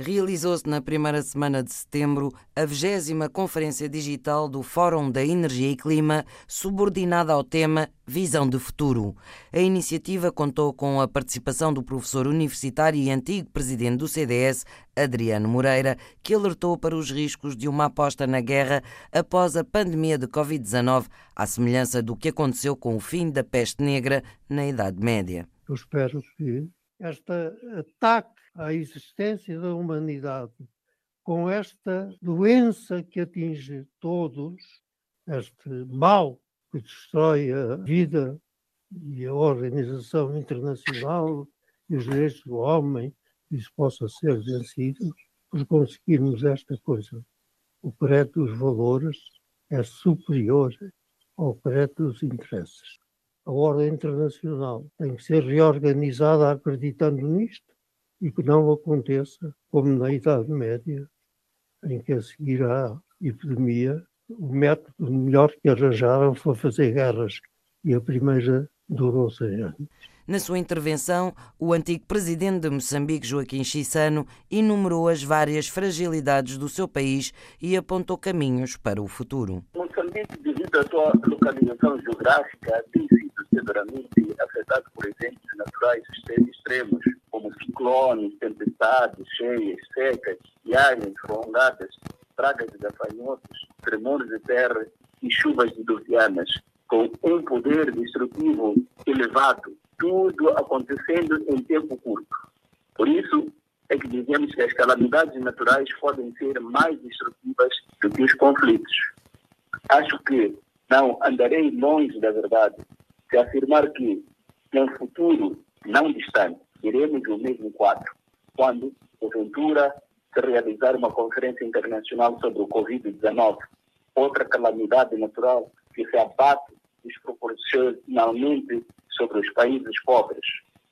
realizou-se na primeira semana de setembro a 20 Conferência Digital do Fórum da Energia e Clima, subordinada ao tema Visão de Futuro. A iniciativa contou com a participação do professor universitário e antigo presidente do CDS, Adriano Moreira, que alertou para os riscos de uma aposta na guerra após a pandemia de Covid-19, à semelhança do que aconteceu com o fim da peste negra na Idade Média. Eu espero que este ataque à existência da humanidade, com esta doença que atinge todos, este mal que destrói a vida e a organização internacional e os direitos do homem, isso possa ser vencido, por conseguirmos esta coisa. O crédito dos valores é superior ao crédito dos interesses a ordem internacional tem que ser reorganizada acreditando nisto e que não aconteça como na Idade Média, em que a seguir à epidemia, o método melhor que arranjaram foi fazer guerras e a primeira durou 100 anos. Na sua intervenção, o antigo presidente de Moçambique, Joaquim Chissano, enumerou as várias fragilidades do seu país e apontou caminhos para o futuro. Moçambique, devido à sua localização geográfica, tem sido severamente afetado por eventos naturais extremos, como ciclones, tempestades, cheias, secas, viagens prolongadas, pragas de gafanhotos, tremores de terra e chuvas diluvianas, com um poder destrutivo elevado, tudo acontecendo em tempo curto. Por isso, é que dizemos que as calamidades naturais podem ser mais destrutivas do que os conflitos. Acho que não andarei longe da verdade se afirmar que, em um futuro não distante, teremos o mesmo quadro, quando, porventura, se realizar uma conferência internacional sobre o Covid-19, outra calamidade natural que se abate desproporcionalmente sobre os países pobres.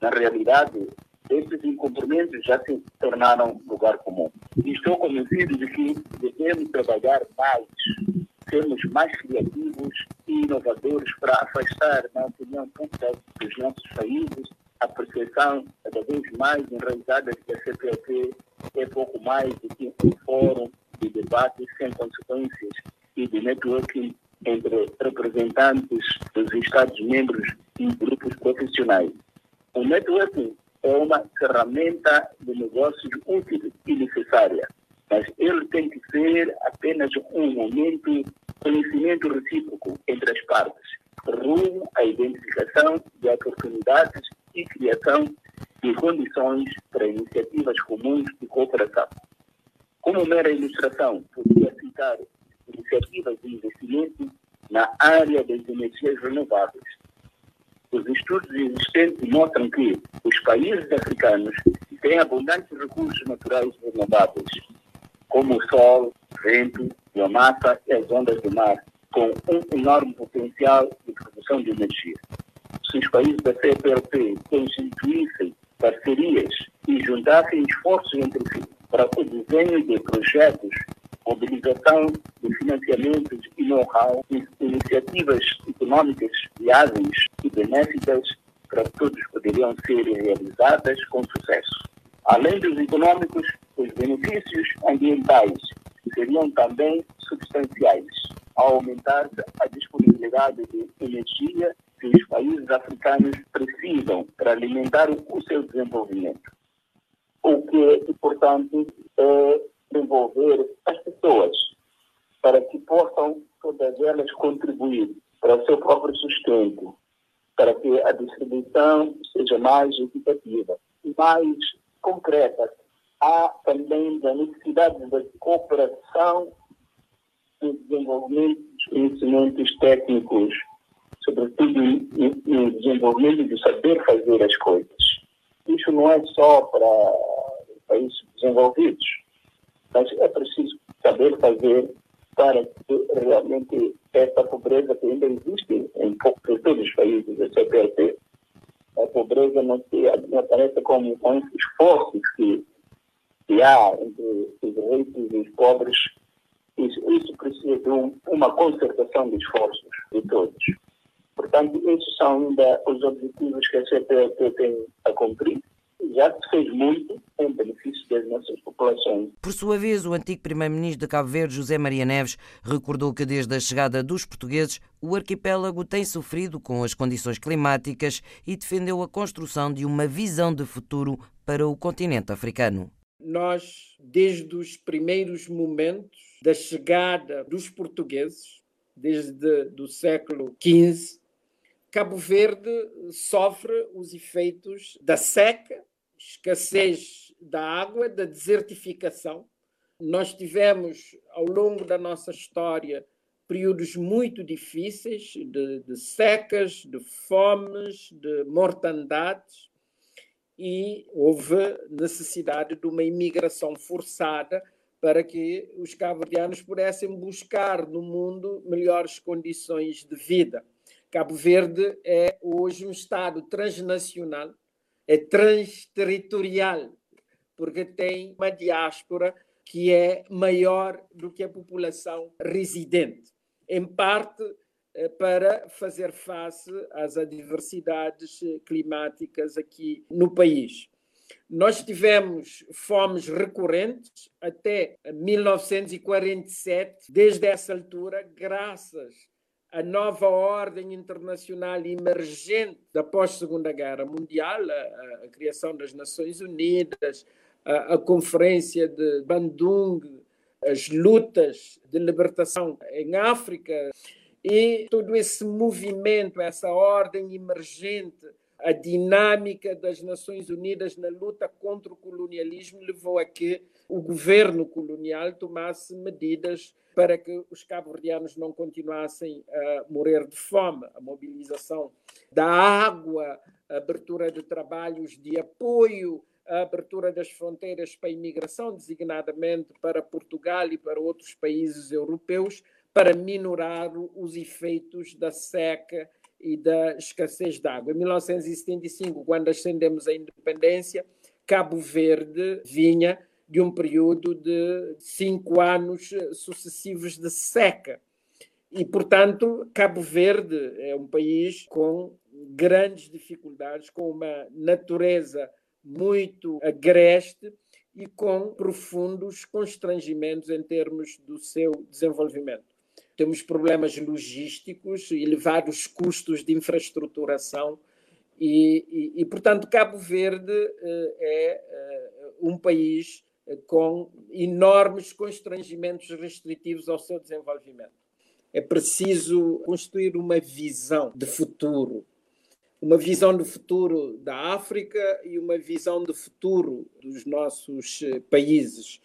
Na realidade, esses incumprimentos já se tornaram lugar comum. Estou convencido de que devemos trabalhar mais sermos mais criativos inovadores para afastar na opinião pública dos nossos países a percepção cada vez mais enraizada de que a CPLP é pouco mais do que um fórum de debate sem consequências e de networking entre representantes dos Estados-membros e grupos profissionais. O networking é uma ferramenta de negócios útil e necessária, mas ele tem que ser apenas um momento conhecimento recíproco entre as partes, rumo à identificação de oportunidades e criação de condições para iniciativas comuns de cooperação. Como mera ilustração, poderia citar iniciativas de investimento na área das energias renováveis. Os estudos existentes mostram que os países africanos têm abundantes recursos naturais renováveis, como o sol, vento, biomassa e as ondas do mar, com um enorme potencial de produção de energia. Se os países da CPLP constituíssem parcerias e juntassem esforços entre si para o desenho de projetos, mobilização de financiamentos e know-how, iniciativas econômicas viáveis e benéficas para todos poderiam ser realizadas com sucesso. Além dos econômicos, os benefícios ambientais seriam também substanciais ao aumentar a disponibilidade de energia que os países africanos precisam para alimentar o seu desenvolvimento. O que é importante é envolver as pessoas para que possam todas elas contribuir para o seu próprio sustento, para que a distribuição seja mais equitativa e mais concreta, há também a necessidade da cooperação e desenvolvimento de conhecimentos técnicos, sobretudo no desenvolvimento de saber fazer as coisas. Isso não é só para países desenvolvidos, mas é preciso saber fazer para que realmente essa pobreza que ainda existe em, todos os países da CPLP, a pobreza não, se, não apareça como um esforço que que há entre os ricos e os pobres, isso, isso precisa de um, uma concertação de esforços de todos. Portanto, esses são ainda os objetivos que a CPLP tem a cumprir. já se fez muito em benefício das nossas populações. Por sua vez, o antigo primeiro-ministro de Cabo Verde, José Maria Neves, recordou que desde a chegada dos portugueses, o arquipélago tem sofrido com as condições climáticas e defendeu a construção de uma visão de futuro para o continente africano. Nós, desde os primeiros momentos da chegada dos portugueses, desde o século XV, Cabo Verde sofre os efeitos da seca, escassez da água, da desertificação. Nós tivemos, ao longo da nossa história, períodos muito difíceis de, de secas, de fomes, de mortandades, e houve necessidade de uma imigração forçada para que os cabo-verdianos pudessem buscar no mundo melhores condições de vida. Cabo Verde é hoje um Estado transnacional é transterritorial, porque tem uma diáspora que é maior do que a população residente, em parte para fazer face às adversidades eh, climáticas aqui no país. Nós tivemos fomes recorrentes até 1947. Desde essa altura, graças a nova ordem internacional emergente da pós-Segunda Guerra Mundial, a, a, criação das Nações Unidas, a, a, Conferência de Bandung, as lutas de libertação em África e todo esse movimento, essa ordem emergente, a dinâmica das Nações Unidas na luta contra o colonialismo levou a que o governo colonial tomasse medidas para que os cabo-verdianos não continuassem a morrer de fome. A mobilização da água, a abertura de trabalhos de apoio, a abertura das fronteiras para a imigração, designadamente para Portugal e para outros países europeus, para minorar os efeitos da seca e da escassez de água. Em 1975, quando ascendemos a independência, Cabo Verde vinha de um período de cinco anos sucessivos de seca. E, portanto, Cabo Verde é um país com grandes dificuldades, com uma natureza muito agreste e com profundos constrangimentos em termos do seu desenvolvimento. Temos problemas logísticos, elevados custos de infraestruturação e, e, e portanto, Cabo Verde eh, é eh, um país com enormes constrangimentos restritivos ao seu desenvolvimento. É preciso construir uma visão de futuro, uma visão de futuro da África e uma visão de futuro dos nossos eh, países.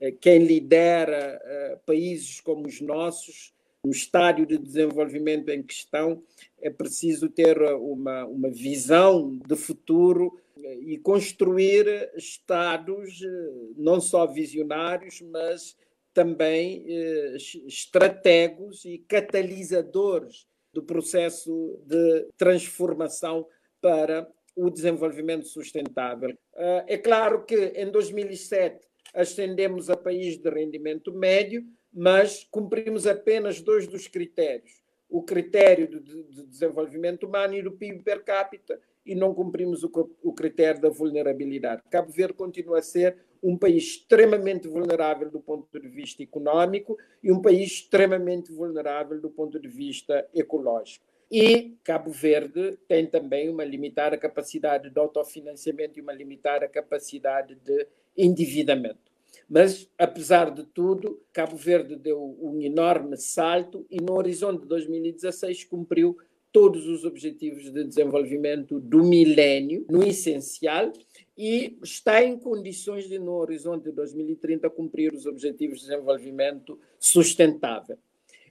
Eh, quem lidera eh, países como os nossos, no estádio de desenvolvimento em questão, é preciso ter uma, uma visão de futuro e construir estados eh, não só visionários, mas também eh, estratégos e catalisadores do processo de transformação para o desenvolvimento sustentável. Eh, é claro que em 2007 ascendemos a país de rendimento médio, mas cumprimos apenas dois dos critérios: o critério de desenvolvimento humano e do PIB per capita e não cumprimos o, o critério da vulnerabilidade. Cabo Verde continua a ser um país extremamente vulnerável do ponto de vista econômico e um país extremamente vulnerável do ponto de vista ecológico. E Cabo Verde tem também uma limitada capacidade de autofinanciamento e uma limitada capacidade de endividamento. Mas, apesar de tudo, Cabo Verde deu um enorme salto e, no horizonte de 2016, cumpriu todos os objetivos de desenvolvimento do milénio, no essencial, e está em condições de, no horizonte de 2030, cumprir os objetivos de desenvolvimento sustentável.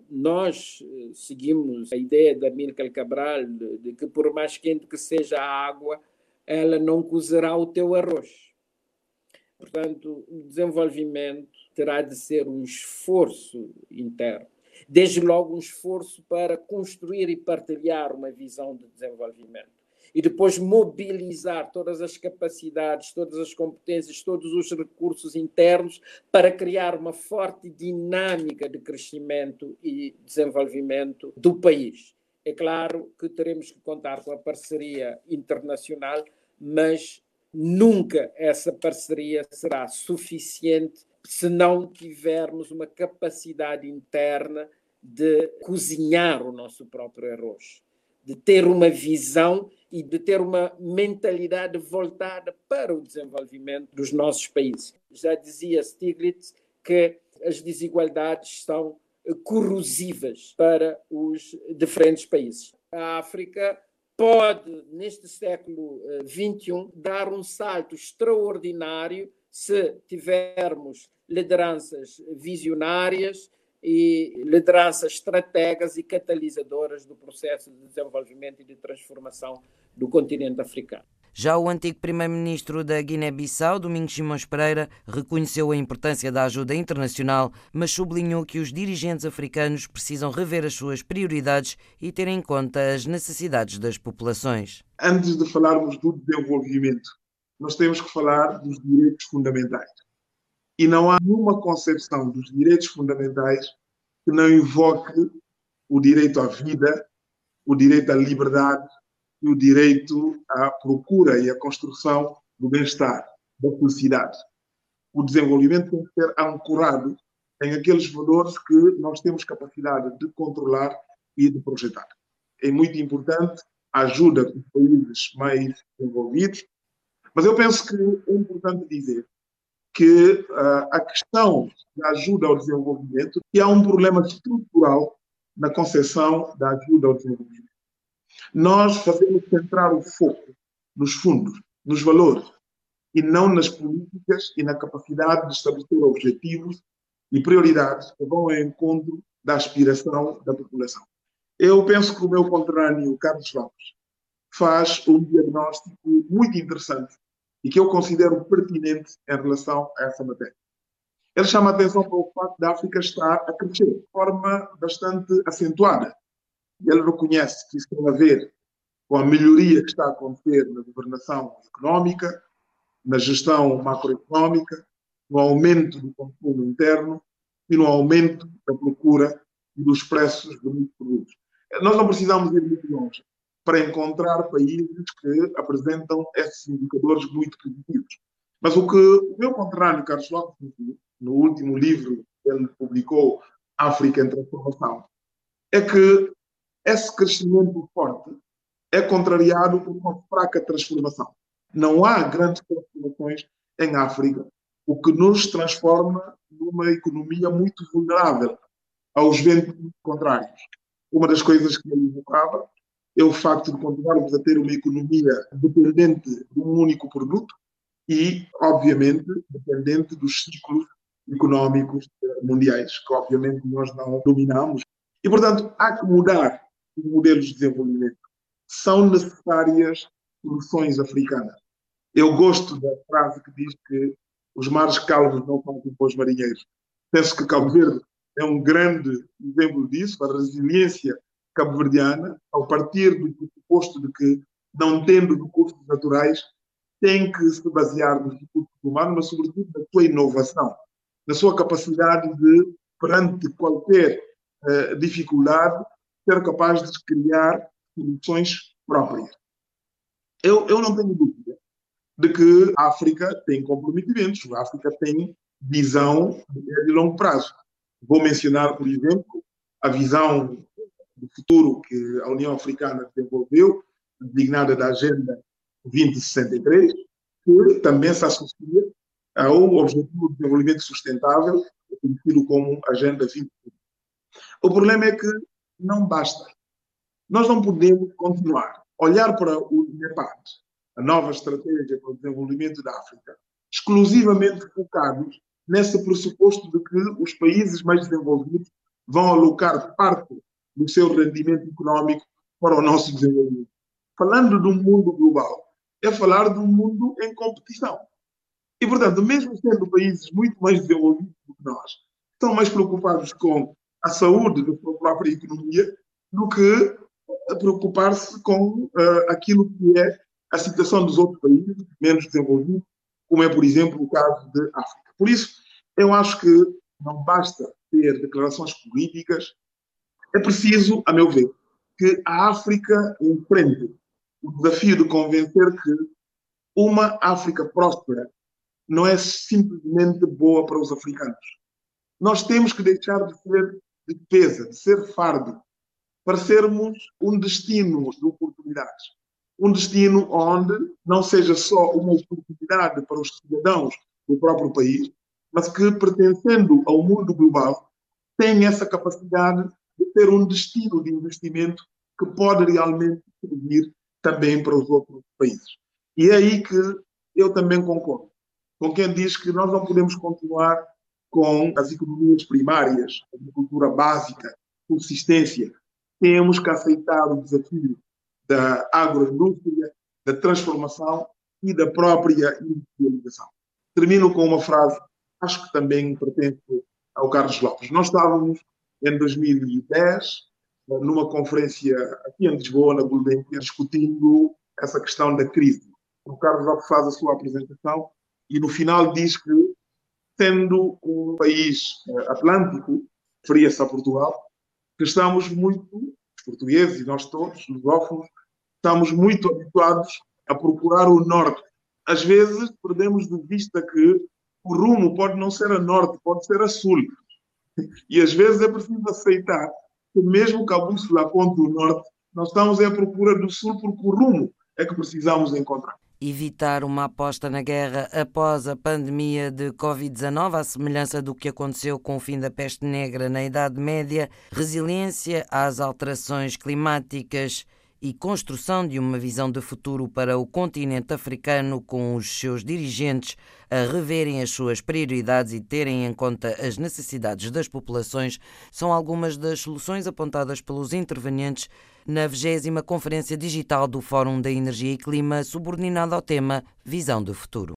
Nós eh, seguimos a ideia da Mirka Cabral de, que, por mais quente que seja a água, ela não cozerá o teu arroz. Portanto, o desenvolvimento terá de ser um esforço interno desde logo um esforço para construir e partilhar uma visão de desenvolvimento. E depois mobilizar todas as capacidades, todas as competências, todos os recursos internos para criar uma forte dinâmica de crescimento e desenvolvimento do país. É claro que teremos que contar com a parceria internacional, mas nunca essa parceria será suficiente se não tivermos uma capacidade interna de cozinhar o nosso próprio arroz, de ter uma visão e de ter uma mentalidade voltada para o desenvolvimento dos nossos países. Já dizia Stiglitz que as desigualdades são corrosivas para os diferentes países. A África pode, neste século XXI, eh, dar um salto extraordinário se tivermos lideranças visionárias e lideranças estrategas e catalisadoras do processo de desenvolvimento e de transformação do continente africano. Já o antigo primeiro-ministro da Guiné-Bissau, Domingos Simões Pereira, reconheceu a importância da ajuda internacional, mas sublinhou que os dirigentes africanos precisam rever as suas prioridades e ter em conta as necessidades das populações. Antes de falarmos do desenvolvimento, nós temos que falar dos direitos fundamentais. E não há nenhuma concepção dos direitos fundamentais que não invoque o direito à vida, o direito à liberdade e o direito à procura e à construção do bem-estar, da felicidade. O desenvolvimento tem que ser ancorado em aqueles valores que nós temos capacidade de controlar e de projetar. É muito importante a ajuda dos países mais desenvolvidos, mas eu penso que é importante dizer que uh, a questão da ajuda ao desenvolvimento que há um problema estrutural na concepção da ajuda ao desenvolvimento. Nós fazemos centrar o foco nos fundos, nos valores, e não nas políticas e na capacidade de estabelecer objetivos e prioridades que vão ao encontro da aspiração da população. Eu penso que o meu conterrâneo, Carlos Lopes, faz um diagnóstico muito interessante e que eu considero pertinente em relação a essa matéria. Ele chama a atenção para o facto da África estar a crescer de forma bastante acentuada. Ele reconhece que isso tem a ver com a melhoria que está a acontecer na governação económica, na gestão macroeconómica, no aumento do consumo interno e no aumento da procura e dos preços de muitos produtos. Nós não precisamos ir muito longe para encontrar países que apresentam esses indicadores muito positivos. Mas o que o meu conterrâneo Carlos Lopes, no último livro que ele publicou, África em Transformação, é que esse crescimento forte é contrariado por uma fraca transformação. Não há grandes transformações em África, o que nos transforma numa economia muito vulnerável aos ventos contrários. Uma das coisas que ele invocava é o facto de continuarmos a ter uma economia dependente de um único produto e, obviamente, dependente dos ciclos económicos mundiais, que obviamente nós não dominamos. E, portanto, há que mudar os modelos de desenvolvimento. São necessárias soluções africanas. Eu gosto da frase que diz que os mares calmos não fazem os marinheiros. Penso que Cabo Verde é um grande exemplo disso, a resiliência cabo-verdiana, ao partir do pressuposto de que, não tendo recursos naturais, tem que se basear nos recursos humanos, mas sobretudo na sua inovação, na sua capacidade de, perante qualquer uh, dificuldade, ser capaz de criar soluções próprias. Eu, eu não tenho dúvida de que a África tem comprometimentos, a África tem visão de longo prazo. Vou mencionar, por exemplo, a visão do futuro que a União Africana desenvolveu, designada da Agenda 2063, que também se associa ao Objetivo de Desenvolvimento Sustentável, conhecido como Agenda 2030. O problema é que não basta. Nós não podemos continuar a olhar para o NEPAD, a nova estratégia para o desenvolvimento da África, exclusivamente focados nesse pressuposto de que os países mais desenvolvidos vão alocar parte do seu rendimento econômico para o nosso desenvolvimento. Falando um mundo global, é falar de um mundo em competição. E, portanto, mesmo sendo países muito mais desenvolvidos do que nós, estão mais preocupados com a saúde da sua própria economia do que preocupar-se com uh, aquilo que é a situação dos outros países menos desenvolvidos, como é, por exemplo, o caso de África. Por isso, eu acho que não basta ter declarações políticas é preciso, a meu ver, que a África enfrente o desafio de convencer que uma África próspera não é simplesmente boa para os africanos. Nós temos que deixar de ser pesa, de ser fardo, para sermos um destino de oportunidades. Um destino onde não seja só uma oportunidade para os cidadãos do próprio país, mas que, pertencendo ao mundo global, tem essa capacidade de ter um destino de investimento que pode realmente servir também para os outros países. E é aí que eu também concordo com quem diz que nós não podemos continuar com as economias primárias, a agricultura básica, subsistência. Temos que aceitar o desafio da agroindústria, da transformação e da própria industrialização. Termino com uma frase, acho que também pertence ao Carlos Lopes. Nós estávamos em 2010 numa conferência aqui em Lisboa, na Gulbenkian, discutindo essa questão da crise. O Carlos Lopes faz a sua apresentação e no final diz que, sendo um país eh, atlântico, referia-se a Portugal, que estamos muito, os portugueses e nós todos, os lusófonos, estamos muito habituados a procurar o norte. Às vezes perdemos de vista que o rumo pode não ser a norte, pode ser a sul. E às vezes é preciso aceitar que mesmo que a bússola aponte o norte, nós estamos à procura do sul porque o rumo é que precisamos encontrar. Evitar uma aposta na guerra após a pandemia de Covid-19, à semelhança do que aconteceu com o fim da peste negra na Idade Média, resiliência às alterações climáticas e construção de uma visão de futuro para o continente africano, com os seus dirigentes a reverem as suas prioridades e terem em conta as necessidades das populações, são algumas das soluções apontadas pelos intervenientes na 20 Conferência Digital do Fórum da Energia e Clima, subordinada ao tema Visão do Futuro.